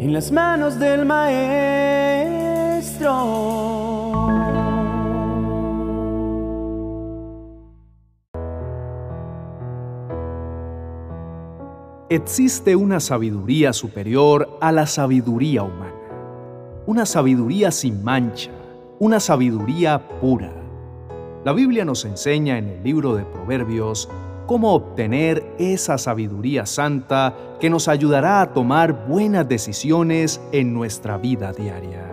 en las manos del Maestro. Existe una sabiduría superior a la sabiduría humana, una sabiduría sin mancha, una sabiduría pura. La Biblia nos enseña en el libro de Proverbios cómo obtener esa sabiduría santa que nos ayudará a tomar buenas decisiones en nuestra vida diaria.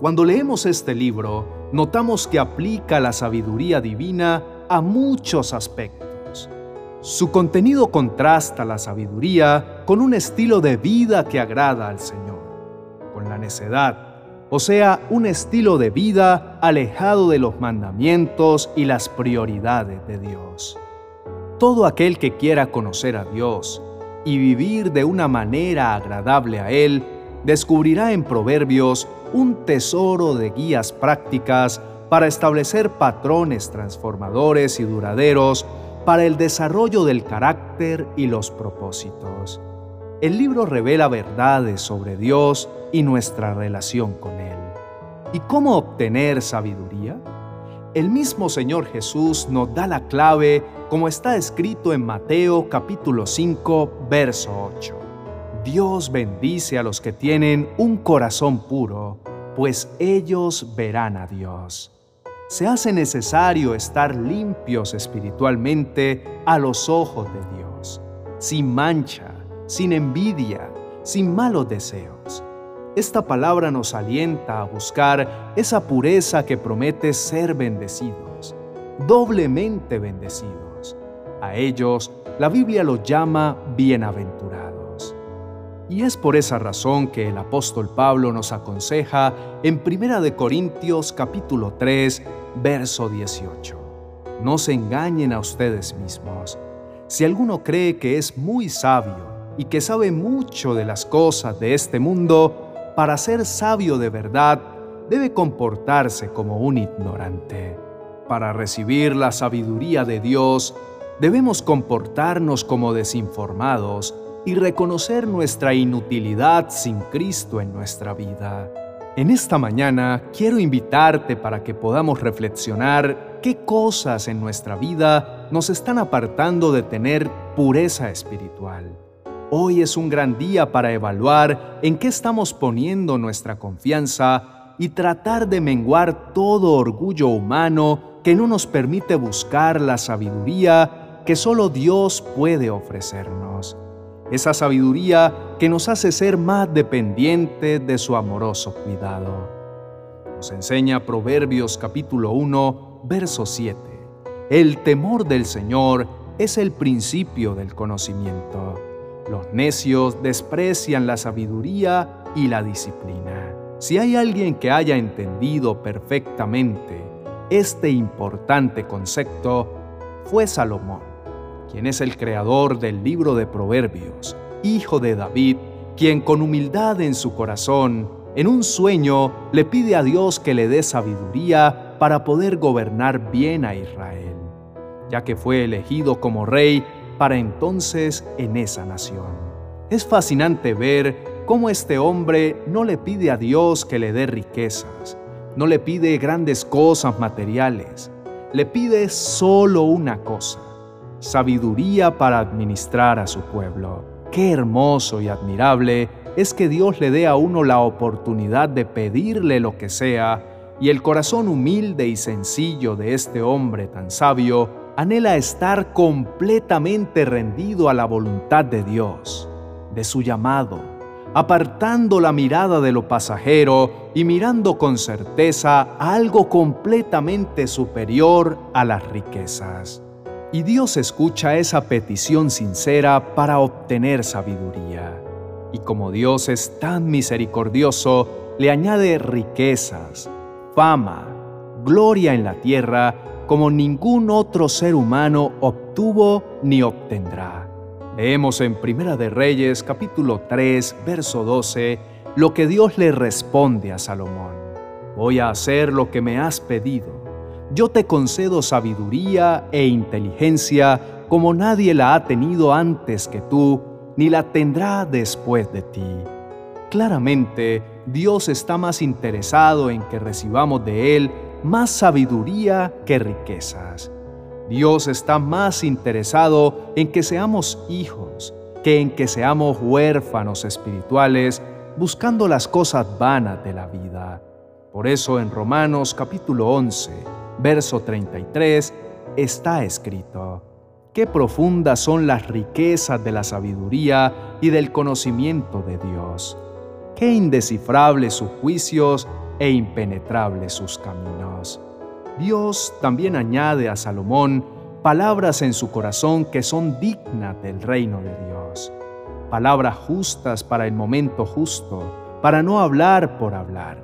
Cuando leemos este libro, notamos que aplica la sabiduría divina a muchos aspectos su contenido contrasta la sabiduría con un estilo de vida que agrada al Señor, con la necedad, o sea, un estilo de vida alejado de los mandamientos y las prioridades de Dios. Todo aquel que quiera conocer a Dios y vivir de una manera agradable a Él, descubrirá en Proverbios un tesoro de guías prácticas para establecer patrones transformadores y duraderos para el desarrollo del carácter y los propósitos. El libro revela verdades sobre Dios y nuestra relación con Él. ¿Y cómo obtener sabiduría? El mismo Señor Jesús nos da la clave como está escrito en Mateo capítulo 5, verso 8. Dios bendice a los que tienen un corazón puro, pues ellos verán a Dios se hace necesario estar limpios espiritualmente a los ojos de Dios, sin mancha, sin envidia, sin malos deseos. Esta palabra nos alienta a buscar esa pureza que promete ser bendecidos, doblemente bendecidos. A ellos la Biblia los llama bienaventurados. Y es por esa razón que el apóstol Pablo nos aconseja en 1 Corintios capítulo 3, verso 18. No se engañen a ustedes mismos. Si alguno cree que es muy sabio y que sabe mucho de las cosas de este mundo, para ser sabio de verdad, debe comportarse como un ignorante. Para recibir la sabiduría de Dios, debemos comportarnos como desinformados y reconocer nuestra inutilidad sin Cristo en nuestra vida. En esta mañana quiero invitarte para que podamos reflexionar qué cosas en nuestra vida nos están apartando de tener pureza espiritual. Hoy es un gran día para evaluar en qué estamos poniendo nuestra confianza y tratar de menguar todo orgullo humano que no nos permite buscar la sabiduría que solo Dios puede ofrecernos esa sabiduría que nos hace ser más dependientes de su amoroso cuidado. Nos enseña Proverbios capítulo 1, verso 7. El temor del Señor es el principio del conocimiento. Los necios desprecian la sabiduría y la disciplina. Si hay alguien que haya entendido perfectamente este importante concepto, fue Salomón quien es el creador del libro de Proverbios, hijo de David, quien con humildad en su corazón, en un sueño, le pide a Dios que le dé sabiduría para poder gobernar bien a Israel, ya que fue elegido como rey para entonces en esa nación. Es fascinante ver cómo este hombre no le pide a Dios que le dé riquezas, no le pide grandes cosas materiales, le pide solo una cosa, sabiduría para administrar a su pueblo. Qué hermoso y admirable es que Dios le dé a uno la oportunidad de pedirle lo que sea, y el corazón humilde y sencillo de este hombre tan sabio anhela estar completamente rendido a la voluntad de Dios, de su llamado, apartando la mirada de lo pasajero y mirando con certeza a algo completamente superior a las riquezas. Y Dios escucha esa petición sincera para obtener sabiduría. Y como Dios es tan misericordioso, le añade riquezas, fama, gloria en la tierra como ningún otro ser humano obtuvo ni obtendrá. Leemos en Primera de Reyes capítulo 3, verso 12, lo que Dios le responde a Salomón. Voy a hacer lo que me has pedido yo te concedo sabiduría e inteligencia como nadie la ha tenido antes que tú, ni la tendrá después de ti. claramente Dios está más interesado en que recibamos de Él más sabiduría que riquezas. Dios está más interesado en que seamos hijos que en que seamos huérfanos espirituales buscando las cosas vanas de la vida. Por eso en Romanos capítulo 11, verso 33, está escrito, Qué profundas son las riquezas de la sabiduría y del conocimiento de Dios. Qué indescifrables sus juicios e impenetrables sus caminos. Dios también añade a Salomón palabras en su corazón que son dignas del reino de Dios, palabras justas para el momento justo, para no hablar por hablar,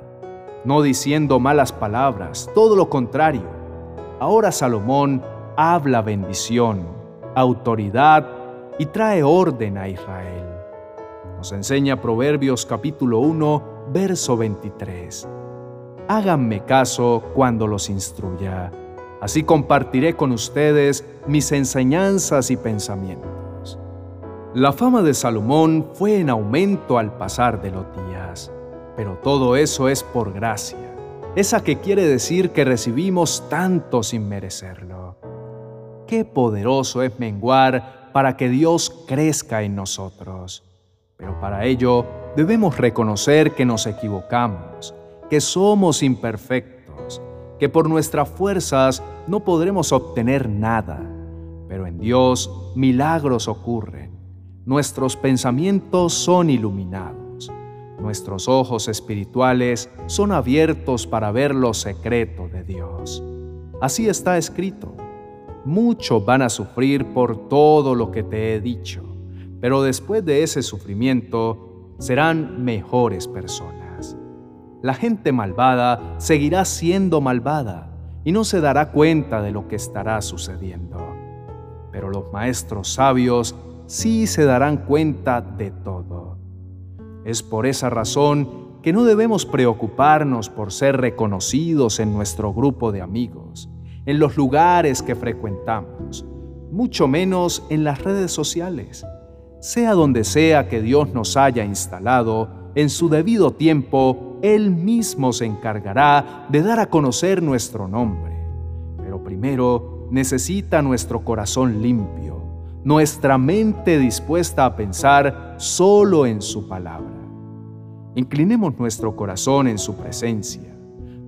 no diciendo malas palabras, todo lo contrario. Ahora Salomón habla bendición, autoridad y trae orden a Israel. Nos enseña Proverbios capítulo 1, verso 23 háganme caso cuando los instruya. Así compartiré con ustedes mis enseñanzas y pensamientos. La fama de Salomón fue en aumento al pasar de los días, pero todo eso es por gracia, esa que quiere decir que recibimos tanto sin merecerlo. Qué poderoso es menguar para que Dios crezca en nosotros, pero para ello debemos reconocer que nos equivocamos que somos imperfectos, que por nuestras fuerzas no podremos obtener nada, pero en Dios milagros ocurren. Nuestros pensamientos son iluminados, nuestros ojos espirituales son abiertos para ver lo secreto de Dios. Así está escrito. Muchos van a sufrir por todo lo que te he dicho, pero después de ese sufrimiento serán mejores personas la gente malvada seguirá siendo malvada y no se dará cuenta de lo que estará sucediendo. Pero los maestros sabios sí se darán cuenta de todo. Es por esa razón que no debemos preocuparnos por ser reconocidos en nuestro grupo de amigos, en los lugares que frecuentamos, mucho menos en las redes sociales. Sea donde sea que Dios nos haya instalado, en su debido tiempo, Él mismo se encargará de dar a conocer nuestro nombre. Pero primero necesita nuestro corazón limpio, nuestra mente dispuesta a pensar solo en su palabra. Inclinemos nuestro corazón en su presencia.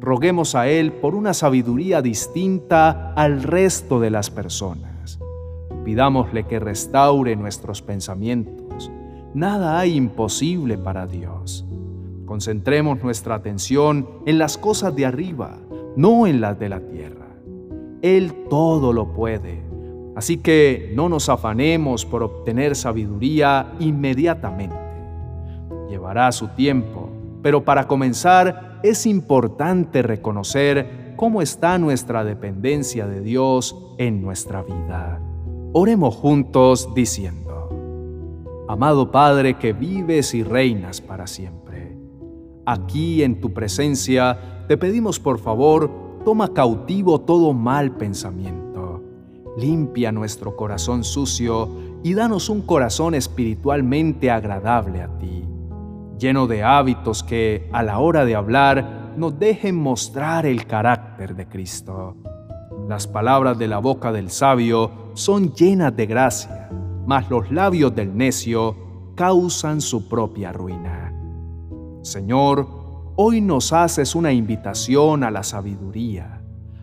Roguemos a Él por una sabiduría distinta al resto de las personas. Pidámosle que restaure nuestros pensamientos Nada hay imposible para Dios. Concentremos nuestra atención en las cosas de arriba, no en las de la tierra. Él todo lo puede. Así que no nos afanemos por obtener sabiduría inmediatamente. Llevará su tiempo, pero para comenzar es importante reconocer cómo está nuestra dependencia de Dios en nuestra vida. Oremos juntos diciendo, Amado Padre que vives y reinas para siempre, aquí en tu presencia te pedimos por favor, toma cautivo todo mal pensamiento, limpia nuestro corazón sucio y danos un corazón espiritualmente agradable a ti, lleno de hábitos que, a la hora de hablar, nos dejen mostrar el carácter de Cristo. Las palabras de la boca del sabio son llenas de gracia mas los labios del necio causan su propia ruina. Señor, hoy nos haces una invitación a la sabiduría,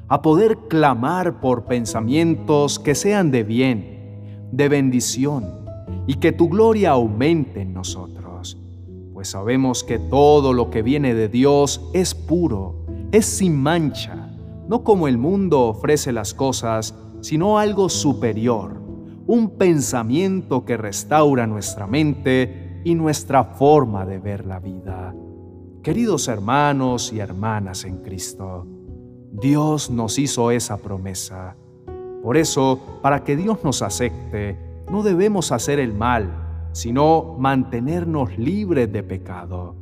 a poder clamar por pensamientos que sean de bien, de bendición, y que tu gloria aumente en nosotros, pues sabemos que todo lo que viene de Dios es puro, es sin mancha, no como el mundo ofrece las cosas, sino algo superior un pensamiento que restaura nuestra mente y nuestra forma de ver la vida. Queridos hermanos y hermanas en Cristo, Dios nos hizo esa promesa. Por eso, para que Dios nos acepte, no debemos hacer el mal, sino mantenernos libres de pecado.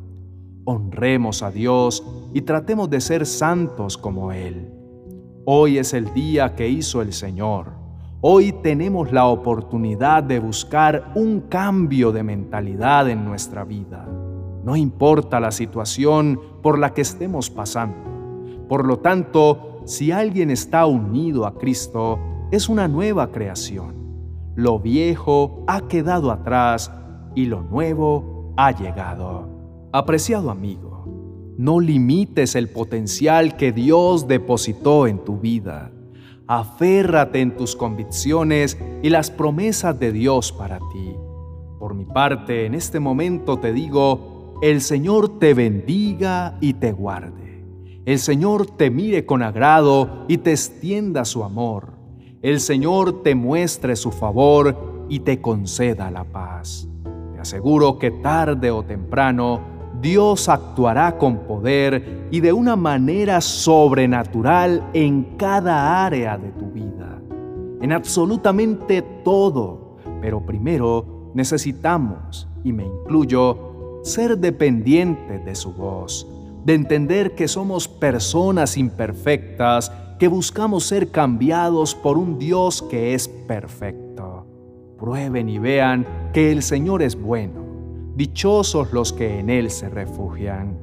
Honremos a Dios y tratemos de ser santos como Él. Hoy es el día que hizo el Señor Hoy tenemos la oportunidad de buscar un cambio de mentalidad en nuestra vida. no importa la situación por la que estemos pasando. Por lo tanto, si alguien está unido a Cristo, es una nueva creación. Lo viejo ha quedado atrás y lo nuevo ha llegado. Apreciado amigo, no limites el potencial que Dios depositó en tu vida. Aférrate en tus convicciones y las promesas de Dios para ti. Por mi parte, en este momento te digo, el Señor te bendiga y te guarde. El Señor te mire con agrado y te extienda su amor. El Señor te muestre su favor y te conceda la paz. Te aseguro que tarde o temprano Dios actuará con poder y de una manera sobrenatural en cada área de tu vida, en absolutamente todo. Pero primero, necesitamos, y me incluyo, ser dependientes de su voz, de entender que somos personas imperfectas que buscamos ser cambiados por un Dios que es perfecto. Prueben y vean que el Señor es bueno. Dichosos los que en Él se refugian.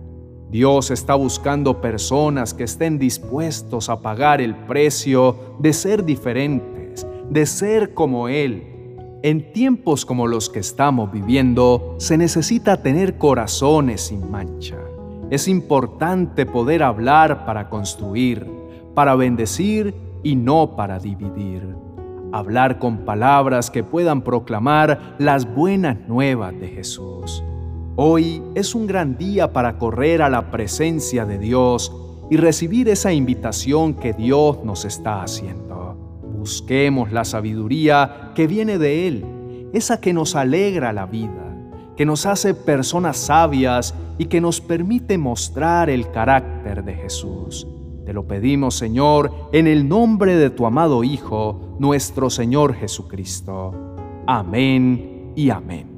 Dios está buscando personas que estén dispuestos a pagar el precio de ser diferentes, de ser como Él en tiempos como los que estamos viviendo, se necesita tener corazones sin mancha. Es importante poder hablar para construir, para bendecir y no para dividir. Hablar con palabras que puedan proclamar las buenas nuevas de Jesús. Hoy es un gran día para correr a la presencia de Dios y recibir esa invitación que Dios nos está haciendo. Busquemos la sabiduría que viene de Él, esa que nos alegra la vida, que nos hace personas sabias y que nos permite mostrar el carácter de Jesús. Te lo pedimos, Señor, en el nombre de tu amado Hijo, nuestro Señor Jesucristo. Amén y amén.